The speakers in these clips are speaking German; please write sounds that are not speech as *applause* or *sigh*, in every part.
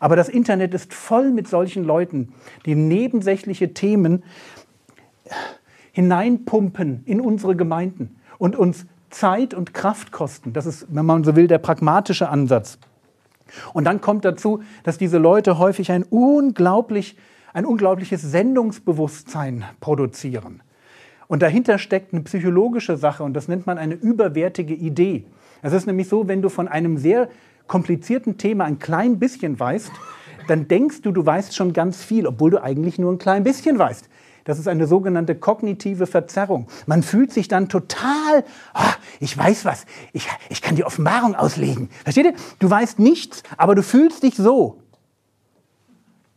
Aber das Internet ist voll mit solchen Leuten, die nebensächliche Themen hineinpumpen in unsere Gemeinden und uns Zeit und Kraft kosten. Das ist, wenn man so will, der pragmatische Ansatz. Und dann kommt dazu, dass diese Leute häufig ein, unglaublich, ein unglaubliches Sendungsbewusstsein produzieren. Und dahinter steckt eine psychologische Sache und das nennt man eine überwertige Idee. Es ist nämlich so, wenn du von einem sehr komplizierten Thema ein klein bisschen weißt, dann denkst du, du weißt schon ganz viel, obwohl du eigentlich nur ein klein bisschen weißt. Das ist eine sogenannte kognitive Verzerrung. Man fühlt sich dann total, oh, ich weiß was, ich, ich kann die Offenbarung auslegen. Versteht ihr? Du weißt nichts, aber du fühlst dich so.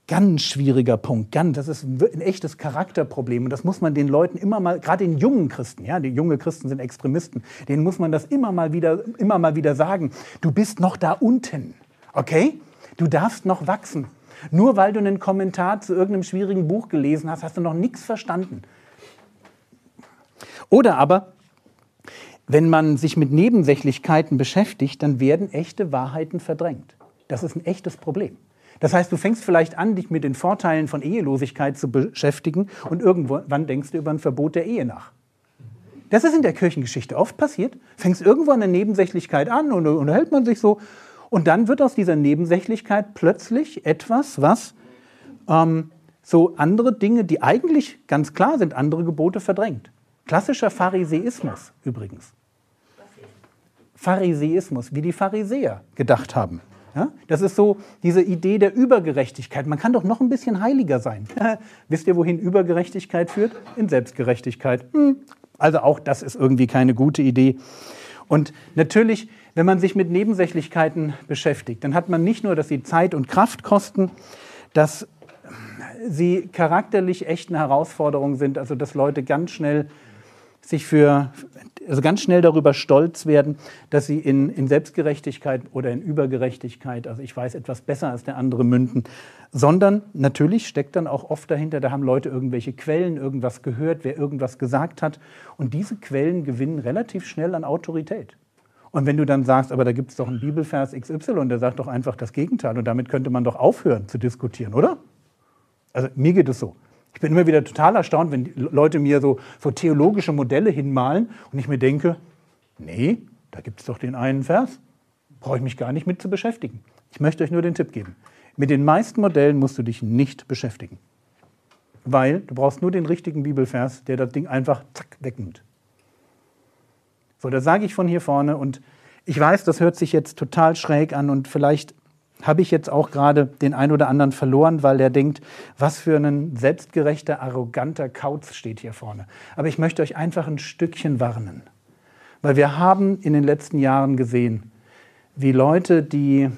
Ganz schwieriger Punkt, ganz, das ist ein echtes Charakterproblem und das muss man den Leuten immer mal, gerade den jungen Christen, ja, die junge Christen sind Extremisten, denen muss man das immer mal wieder, immer mal wieder sagen. Du bist noch da unten, okay? Du darfst noch wachsen. Nur weil du einen Kommentar zu irgendeinem schwierigen Buch gelesen hast, hast du noch nichts verstanden. Oder aber, wenn man sich mit Nebensächlichkeiten beschäftigt, dann werden echte Wahrheiten verdrängt. Das ist ein echtes Problem. Das heißt, du fängst vielleicht an, dich mit den Vorteilen von Ehelosigkeit zu beschäftigen und irgendwann denkst du über ein Verbot der Ehe nach. Das ist in der Kirchengeschichte oft passiert. Fängst irgendwo an der Nebensächlichkeit an und unterhält man sich so. Und dann wird aus dieser Nebensächlichkeit plötzlich etwas, was ähm, so andere Dinge, die eigentlich ganz klar sind, andere Gebote verdrängt. Klassischer Pharisäismus übrigens. Pharisäismus, wie die Pharisäer gedacht haben. Ja? Das ist so diese Idee der Übergerechtigkeit. Man kann doch noch ein bisschen heiliger sein. *laughs* Wisst ihr, wohin Übergerechtigkeit führt? In Selbstgerechtigkeit. Hm. Also auch das ist irgendwie keine gute Idee. Und natürlich, wenn man sich mit Nebensächlichkeiten beschäftigt, dann hat man nicht nur, dass sie Zeit und Kraft kosten, dass sie charakterlich echt eine Herausforderung sind, also dass Leute ganz schnell sich für, also ganz schnell darüber stolz werden, dass sie in, in Selbstgerechtigkeit oder in Übergerechtigkeit, also ich weiß etwas besser als der andere münden, sondern natürlich steckt dann auch oft dahinter, da haben Leute irgendwelche Quellen, irgendwas gehört, wer irgendwas gesagt hat und diese Quellen gewinnen relativ schnell an Autorität. Und wenn du dann sagst, aber da gibt es doch einen Bibelvers XY, der sagt doch einfach das Gegenteil und damit könnte man doch aufhören zu diskutieren, oder? Also mir geht es so. Ich bin immer wieder total erstaunt, wenn Leute mir so, so theologische Modelle hinmalen und ich mir denke, nee, da gibt es doch den einen Vers, brauche ich mich gar nicht mit zu beschäftigen. Ich möchte euch nur den Tipp geben. Mit den meisten Modellen musst du dich nicht beschäftigen. Weil du brauchst nur den richtigen Bibelvers, der das Ding einfach zack wegnimmt. So, das sage ich von hier vorne und ich weiß, das hört sich jetzt total schräg an und vielleicht habe ich jetzt auch gerade den einen oder anderen verloren, weil der denkt, was für ein selbstgerechter, arroganter Kauz steht hier vorne. Aber ich möchte euch einfach ein Stückchen warnen. Weil wir haben in den letzten Jahren gesehen, wie Leute, die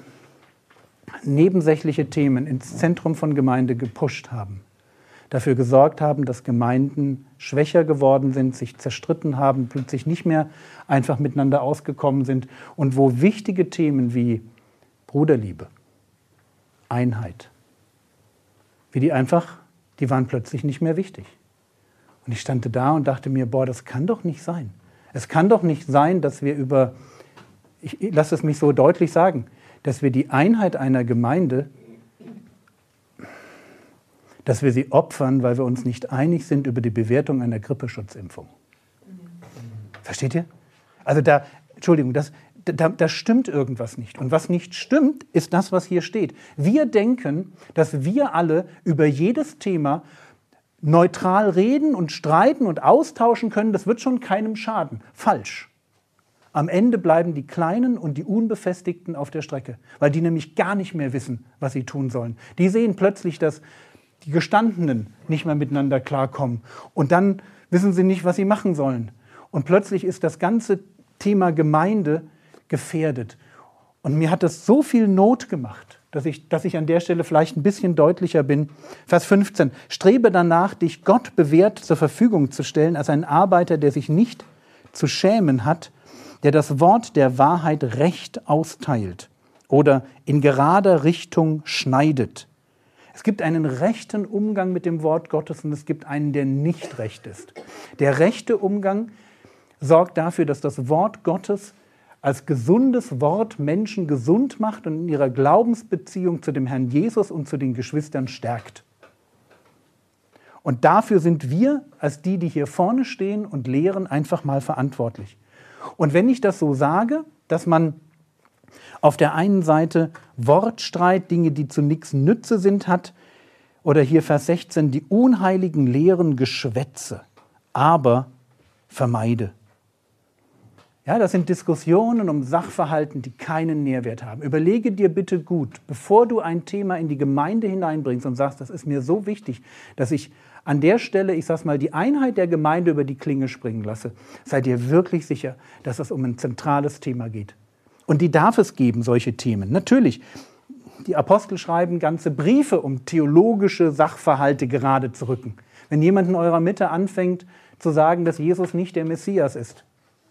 nebensächliche Themen ins Zentrum von Gemeinde gepusht haben, dafür gesorgt haben, dass Gemeinden schwächer geworden sind, sich zerstritten haben, plötzlich nicht mehr einfach miteinander ausgekommen sind und wo wichtige Themen wie Bruderliebe, Einheit. Wie die einfach, die waren plötzlich nicht mehr wichtig. Und ich stand da und dachte mir, boah, das kann doch nicht sein. Es kann doch nicht sein, dass wir über, ich, lasse es mich so deutlich sagen, dass wir die Einheit einer Gemeinde, dass wir sie opfern, weil wir uns nicht einig sind über die Bewertung einer Grippeschutzimpfung. Versteht ihr? Also da, Entschuldigung, das, da, da stimmt irgendwas nicht. Und was nicht stimmt, ist das, was hier steht. Wir denken, dass wir alle über jedes Thema neutral reden und streiten und austauschen können. Das wird schon keinem schaden. Falsch. Am Ende bleiben die Kleinen und die Unbefestigten auf der Strecke, weil die nämlich gar nicht mehr wissen, was sie tun sollen. Die sehen plötzlich, dass die Gestandenen nicht mehr miteinander klarkommen. Und dann wissen sie nicht, was sie machen sollen. Und plötzlich ist das ganze Thema Gemeinde gefährdet. Und mir hat das so viel Not gemacht, dass ich, dass ich an der Stelle vielleicht ein bisschen deutlicher bin. Vers 15. Strebe danach, dich Gott bewährt zur Verfügung zu stellen, als ein Arbeiter, der sich nicht zu schämen hat, der das Wort der Wahrheit recht austeilt oder in gerader Richtung schneidet. Es gibt einen rechten Umgang mit dem Wort Gottes und es gibt einen, der nicht recht ist. Der rechte Umgang sorgt dafür, dass das Wort Gottes als gesundes Wort Menschen gesund macht und in ihrer Glaubensbeziehung zu dem Herrn Jesus und zu den Geschwistern stärkt. Und dafür sind wir als die, die hier vorne stehen und lehren, einfach mal verantwortlich. Und wenn ich das so sage, dass man auf der einen Seite Wortstreit, Dinge, die zu nichts Nütze sind, hat, oder hier Vers 16, die unheiligen Lehren Geschwätze, aber vermeide. Ja, das sind Diskussionen um Sachverhalten, die keinen Nährwert haben. Überlege dir bitte gut, bevor du ein Thema in die Gemeinde hineinbringst und sagst, das ist mir so wichtig, dass ich an der Stelle, ich sag's mal, die Einheit der Gemeinde über die Klinge springen lasse. Sei dir wirklich sicher, dass es um ein zentrales Thema geht. Und die darf es geben, solche Themen. Natürlich, die Apostel schreiben ganze Briefe, um theologische Sachverhalte gerade zu rücken. Wenn jemand in eurer Mitte anfängt zu sagen, dass Jesus nicht der Messias ist,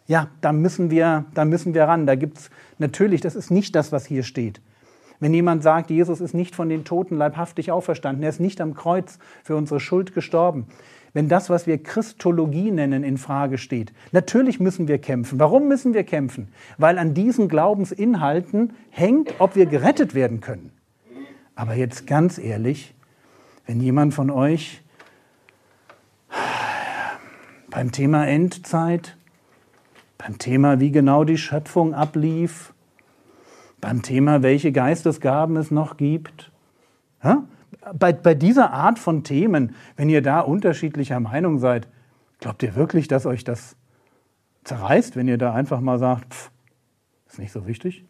ja, da müssen wir, da müssen wir ran. Da gibt es natürlich, das ist nicht das, was hier steht. Wenn jemand sagt, Jesus ist nicht von den Toten leibhaftig auferstanden, er ist nicht am Kreuz für unsere Schuld gestorben. Wenn das, was wir Christologie nennen, in Frage steht, natürlich müssen wir kämpfen. Warum müssen wir kämpfen? Weil an diesen Glaubensinhalten hängt, ob wir gerettet werden können. Aber jetzt ganz ehrlich, wenn jemand von euch beim Thema Endzeit beim Thema, wie genau die Schöpfung ablief, beim Thema, welche Geistesgaben es noch gibt. Ja? Bei, bei dieser Art von Themen, wenn ihr da unterschiedlicher Meinung seid, glaubt ihr wirklich, dass euch das zerreißt, wenn ihr da einfach mal sagt, pff, ist nicht so wichtig?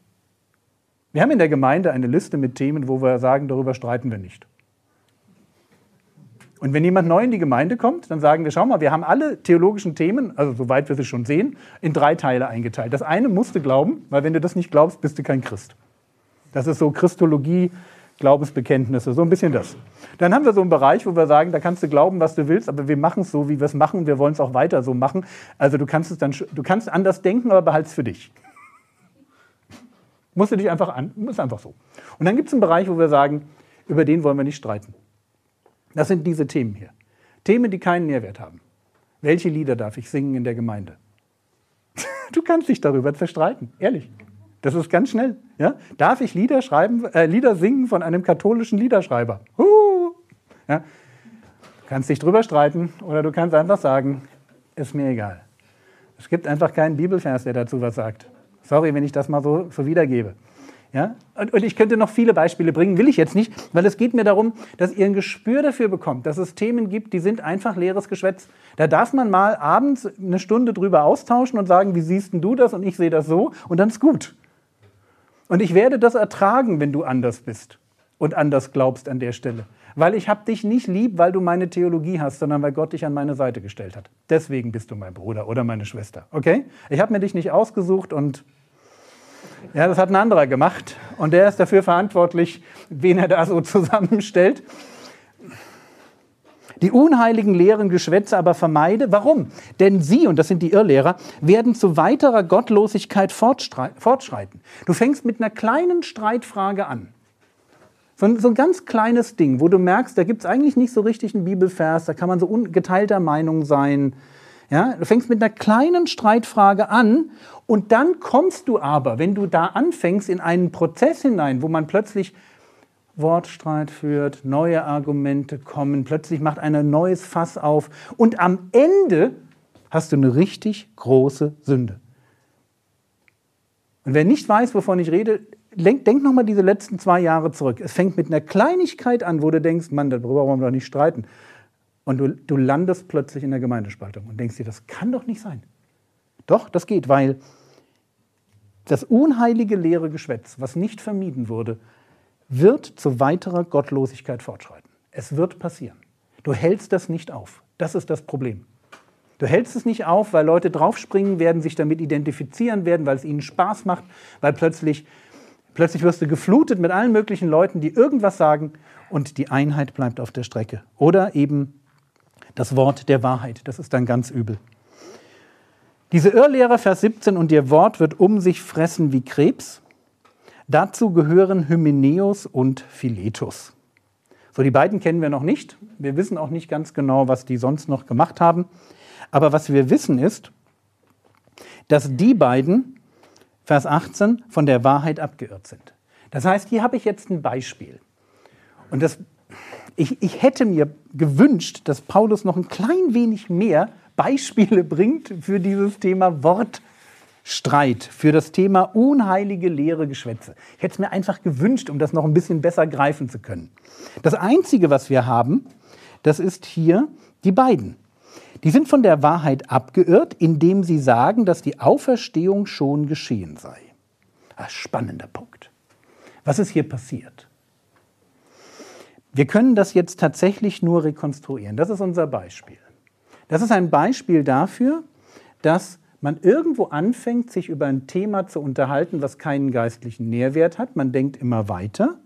Wir haben in der Gemeinde eine Liste mit Themen, wo wir sagen, darüber streiten wir nicht. Und wenn jemand neu in die Gemeinde kommt, dann sagen wir, schau mal, wir haben alle theologischen Themen, also soweit wir sie schon sehen, in drei Teile eingeteilt. Das eine musst du glauben, weil wenn du das nicht glaubst, bist du kein Christ. Das ist so Christologie, Glaubensbekenntnisse, so ein bisschen das. Dann haben wir so einen Bereich, wo wir sagen, da kannst du glauben, was du willst, aber wir machen es so, wie wir es machen wir wollen es auch weiter so machen. Also du kannst es dann, du kannst anders denken, aber behalt es für dich. Musst du dich einfach an, ist einfach so. Und dann gibt es einen Bereich, wo wir sagen, über den wollen wir nicht streiten. Das sind diese Themen hier. Themen, die keinen Nährwert haben. Welche Lieder darf ich singen in der Gemeinde? *laughs* Du kannst dich darüber zerstreiten, ehrlich. Das ist ganz schnell. Ja? Darf ich Lieder, schreiben, äh, Lieder singen von einem katholischen Liederschreiber? Uh! Ja? Du kannst dich drüber streiten oder du kannst einfach sagen, ist mir egal. Es gibt einfach keinen Bibelvers, der dazu was sagt. Sorry, wenn ich das mal so, so wiedergebe. Ja? Und, und ich könnte noch viele Beispiele bringen, will ich jetzt nicht, weil es geht mir darum, dass ihr ein Gespür dafür bekommt, dass es Themen gibt, die sind einfach leeres Geschwätz. Da darf man mal abends eine Stunde drüber austauschen und sagen, wie siehst denn du das und ich sehe das so und dann ist gut. Und ich werde das ertragen, wenn du anders bist und anders glaubst an der Stelle. Weil ich habe dich nicht lieb, weil du meine Theologie hast, sondern weil Gott dich an meine Seite gestellt hat. Deswegen bist du mein Bruder oder meine Schwester. Okay? Ich habe mir dich nicht ausgesucht und ja, das hat ein anderer gemacht und der ist dafür verantwortlich, wen er da so *laughs* zusammenstellt. Die unheiligen leeren Geschwätze aber vermeide. Warum? Denn sie, und das sind die Irrlehrer, werden zu weiterer Gottlosigkeit fortschreiten. Du fängst mit einer kleinen Streitfrage an. So ein, so ein ganz kleines Ding, wo du merkst, da gibt es eigentlich nicht so richtig einen Bibelvers, da kann man so geteilter Meinung sein. Ja, du fängst mit einer kleinen Streitfrage an und dann kommst du aber, wenn du da anfängst, in einen Prozess hinein, wo man plötzlich Wortstreit führt, neue Argumente kommen, plötzlich macht einer ein neues Fass auf und am Ende hast du eine richtig große Sünde. Und wer nicht weiß, wovon ich rede, denk, denk nochmal diese letzten zwei Jahre zurück. Es fängt mit einer Kleinigkeit an, wo du denkst, Mann, darüber wollen wir doch nicht streiten. Und du, du landest plötzlich in der Gemeindespaltung und denkst dir, das kann doch nicht sein. Doch, das geht, weil das unheilige leere Geschwätz, was nicht vermieden wurde, wird zu weiterer Gottlosigkeit fortschreiten. Es wird passieren. Du hältst das nicht auf. Das ist das Problem. Du hältst es nicht auf, weil Leute draufspringen werden, sich damit identifizieren werden, weil es ihnen Spaß macht, weil plötzlich Plötzlich wirst du geflutet mit allen möglichen Leuten, die irgendwas sagen und die Einheit bleibt auf der Strecke. Oder eben das Wort der Wahrheit. Das ist dann ganz übel. Diese Irrlehrer, Vers 17, und ihr Wort wird um sich fressen wie Krebs. Dazu gehören Hymenäus und Philetus. So, die beiden kennen wir noch nicht. Wir wissen auch nicht ganz genau, was die sonst noch gemacht haben. Aber was wir wissen ist, dass die beiden, Vers 18, von der Wahrheit abgeirrt sind. Das heißt, hier habe ich jetzt ein Beispiel. Und das, ich, ich hätte mir gewünscht, dass Paulus noch ein klein wenig mehr Beispiele bringt für dieses Thema Wortstreit, für das Thema unheilige leere Geschwätze. Ich hätte es mir einfach gewünscht, um das noch ein bisschen besser greifen zu können. Das Einzige, was wir haben, das ist hier die beiden. Die sind von der Wahrheit abgeirrt, indem sie sagen, dass die Auferstehung schon geschehen sei. Ein spannender Punkt. Was ist hier passiert? Wir können das jetzt tatsächlich nur rekonstruieren. Das ist unser Beispiel. Das ist ein Beispiel dafür, dass man irgendwo anfängt, sich über ein Thema zu unterhalten, was keinen geistlichen Nährwert hat. Man denkt immer weiter.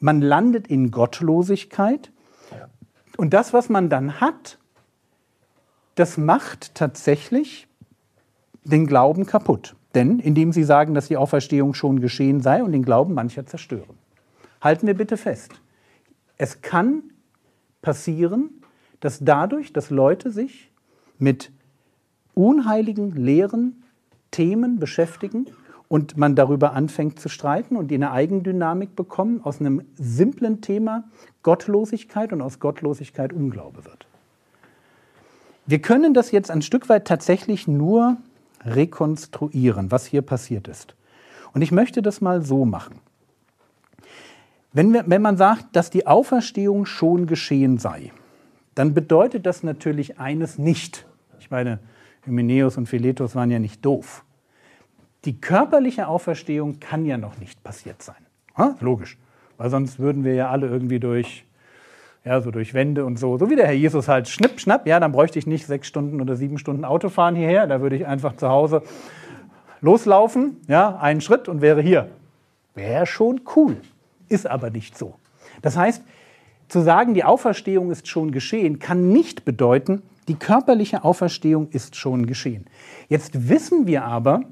Man landet in Gottlosigkeit. Und das, was man dann hat, das macht tatsächlich den Glauben kaputt. Denn indem sie sagen, dass die Auferstehung schon geschehen sei und den Glauben mancher zerstören. Halten wir bitte fest. Es kann passieren, dass dadurch, dass Leute sich mit unheiligen, leeren Themen beschäftigen und man darüber anfängt zu streiten und die eine Eigendynamik bekommen, aus einem simplen Thema Gottlosigkeit und aus Gottlosigkeit Unglaube wird. Wir können das jetzt ein Stück weit tatsächlich nur rekonstruieren, was hier passiert ist. Und ich möchte das mal so machen. Wenn, wir, wenn man sagt, dass die Auferstehung schon geschehen sei, dann bedeutet das natürlich eines nicht. Ich meine, Hymenäus und Philetus waren ja nicht doof. Die körperliche Auferstehung kann ja noch nicht passiert sein. Ha? Logisch. Weil sonst würden wir ja alle irgendwie durch, ja, so durch Wände und so, so wie der Herr Jesus halt schnipp, schnapp, ja, dann bräuchte ich nicht sechs Stunden oder sieben Stunden Auto fahren hierher, da würde ich einfach zu Hause loslaufen, ja, einen Schritt und wäre hier. Wäre schon cool, ist aber nicht so. Das heißt, zu sagen, die Auferstehung ist schon geschehen, kann nicht bedeuten, die körperliche Auferstehung ist schon geschehen. Jetzt wissen wir aber,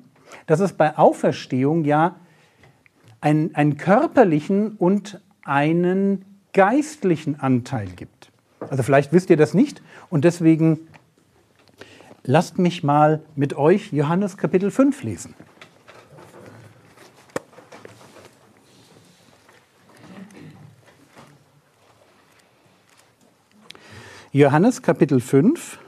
dass es bei Auferstehung ja einen, einen körperlichen und einen geistlichen Anteil gibt. Also vielleicht wisst ihr das nicht und deswegen lasst mich mal mit euch Johannes Kapitel 5 lesen. Johannes Kapitel 5,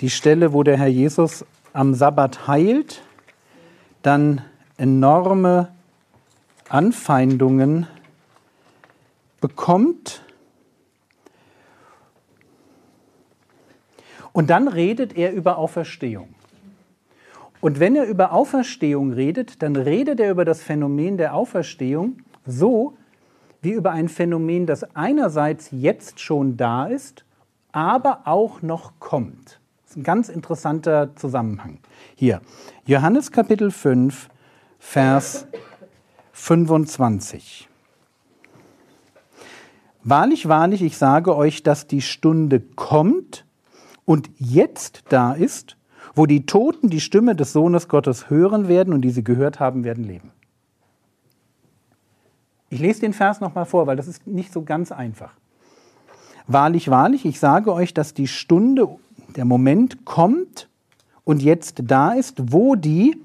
die Stelle, wo der Herr Jesus am Sabbat heilt, dann enorme Anfeindungen bekommt. Und dann redet er über Auferstehung. Und wenn er über Auferstehung redet, dann redet er über das Phänomen der Auferstehung so, wie über ein Phänomen, das einerseits jetzt schon da ist, aber auch noch kommt. Das ist ein ganz interessanter Zusammenhang. Hier, Johannes Kapitel 5, Vers 25. Wahrlich, wahrlich, ich sage euch, dass die Stunde kommt und jetzt da ist, wo die Toten die Stimme des Sohnes Gottes hören werden und die sie gehört haben, werden leben. Ich lese den Vers nochmal vor, weil das ist nicht so ganz einfach. Wahrlich, wahrlich, ich sage euch, dass die Stunde, der Moment kommt und jetzt da ist, wo die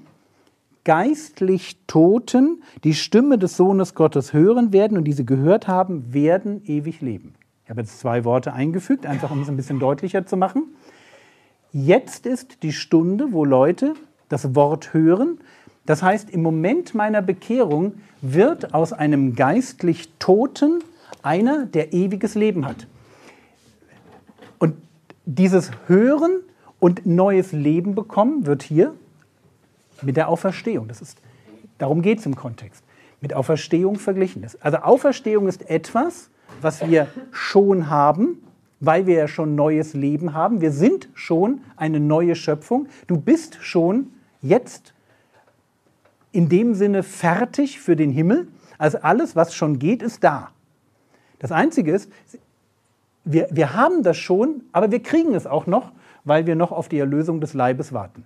geistlich Toten die Stimme des Sohnes Gottes hören werden und diese gehört haben, werden ewig leben. Ich habe jetzt zwei Worte eingefügt, einfach um es ein bisschen deutlicher zu machen. Jetzt ist die Stunde, wo Leute das Wort hören, das heißt, im Moment meiner Bekehrung wird aus einem geistlich Toten einer, der ewiges Leben hat. Und dieses Hören und neues Leben bekommen wird hier mit der Auferstehung. Das ist, darum geht es im Kontext. Mit Auferstehung verglichen ist. Also Auferstehung ist etwas, was wir schon haben, weil wir ja schon neues Leben haben. Wir sind schon eine neue Schöpfung. Du bist schon jetzt in dem Sinne fertig für den Himmel. Also alles, was schon geht, ist da. Das Einzige ist, wir, wir haben das schon, aber wir kriegen es auch noch, weil wir noch auf die Erlösung des Leibes warten.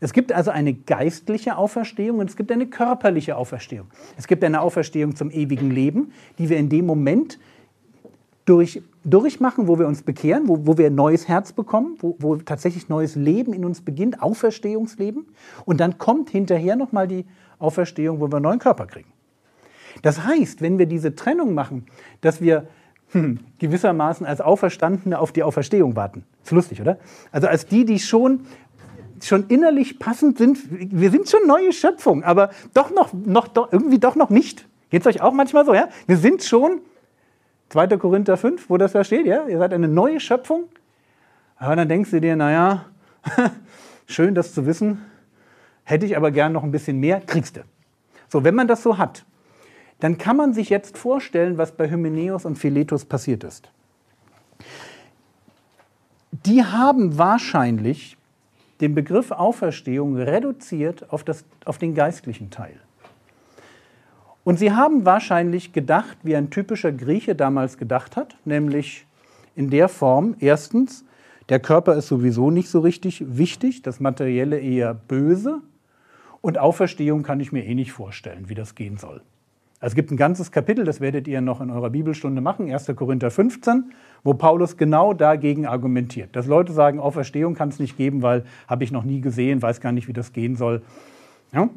Es gibt also eine geistliche Auferstehung und es gibt eine körperliche Auferstehung. Es gibt eine Auferstehung zum ewigen Leben, die wir in dem Moment durch, durchmachen, wo wir uns bekehren, wo, wo wir ein neues Herz bekommen, wo, wo tatsächlich neues Leben in uns beginnt, Auferstehungsleben. Und dann kommt hinterher nochmal die Auferstehung, wo wir einen neuen Körper kriegen. Das heißt, wenn wir diese Trennung machen, dass wir hm, gewissermaßen als Auferstandene auf die Auferstehung warten. Ist lustig, oder? Also als die, die schon, schon innerlich passend sind, wir sind schon neue Schöpfung, aber doch noch, noch doch, irgendwie doch noch nicht. Geht es euch auch manchmal so, ja? Wir sind schon 2. Korinther 5, wo das da steht, ja, ihr seid eine neue Schöpfung. Aber dann denkst du dir, naja, *laughs* schön das zu wissen, hätte ich aber gern noch ein bisschen mehr, kriegst du. So, wenn man das so hat, dann kann man sich jetzt vorstellen, was bei Hymenäus und Philetus passiert ist. Die haben wahrscheinlich den Begriff Auferstehung reduziert auf, das, auf den geistlichen Teil. Und sie haben wahrscheinlich gedacht, wie ein typischer Grieche damals gedacht hat, nämlich in der Form, erstens, der Körper ist sowieso nicht so richtig wichtig, das Materielle eher böse und Auferstehung kann ich mir eh nicht vorstellen, wie das gehen soll. Also es gibt ein ganzes Kapitel, das werdet ihr noch in eurer Bibelstunde machen, 1. Korinther 15, wo Paulus genau dagegen argumentiert. Dass Leute sagen, Auferstehung kann es nicht geben, weil habe ich noch nie gesehen, weiß gar nicht, wie das gehen soll. Ja?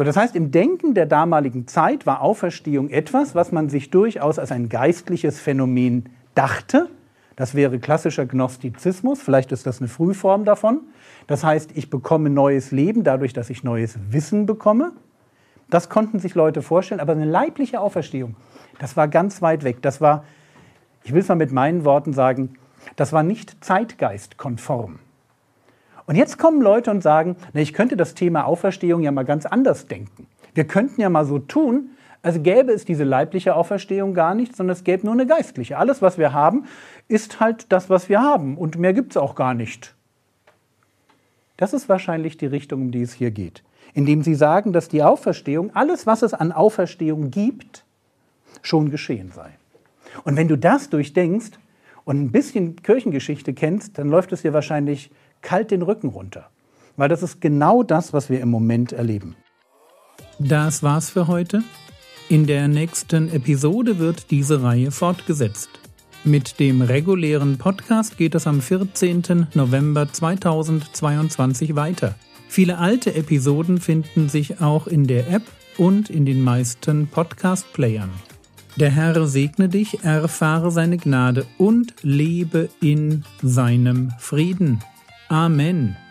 So, das heißt, im Denken der damaligen Zeit war Auferstehung etwas, was man sich durchaus als ein geistliches Phänomen dachte. Das wäre klassischer Gnostizismus, vielleicht ist das eine Frühform davon. Das heißt, ich bekomme neues Leben dadurch, dass ich neues Wissen bekomme. Das konnten sich Leute vorstellen, aber eine leibliche Auferstehung, das war ganz weit weg. Das war, ich will es mal mit meinen Worten sagen, das war nicht zeitgeistkonform. Und jetzt kommen Leute und sagen, na, ich könnte das Thema Auferstehung ja mal ganz anders denken. Wir könnten ja mal so tun, als gäbe es diese leibliche Auferstehung gar nicht, sondern es gäbe nur eine geistliche. Alles, was wir haben, ist halt das, was wir haben. Und mehr gibt es auch gar nicht. Das ist wahrscheinlich die Richtung, um die es hier geht. Indem sie sagen, dass die Auferstehung, alles, was es an Auferstehung gibt, schon geschehen sei. Und wenn du das durchdenkst und ein bisschen Kirchengeschichte kennst, dann läuft es dir wahrscheinlich kalt den Rücken runter. Weil das ist genau das, was wir im Moment erleben. Das war's für heute. In der nächsten Episode wird diese Reihe fortgesetzt. Mit dem regulären Podcast geht es am 14. November 2022 weiter. Viele alte Episoden finden sich auch in der App und in den meisten Podcast-Playern. Der Herr segne dich, erfahre seine Gnade und lebe in seinem Frieden. Amen.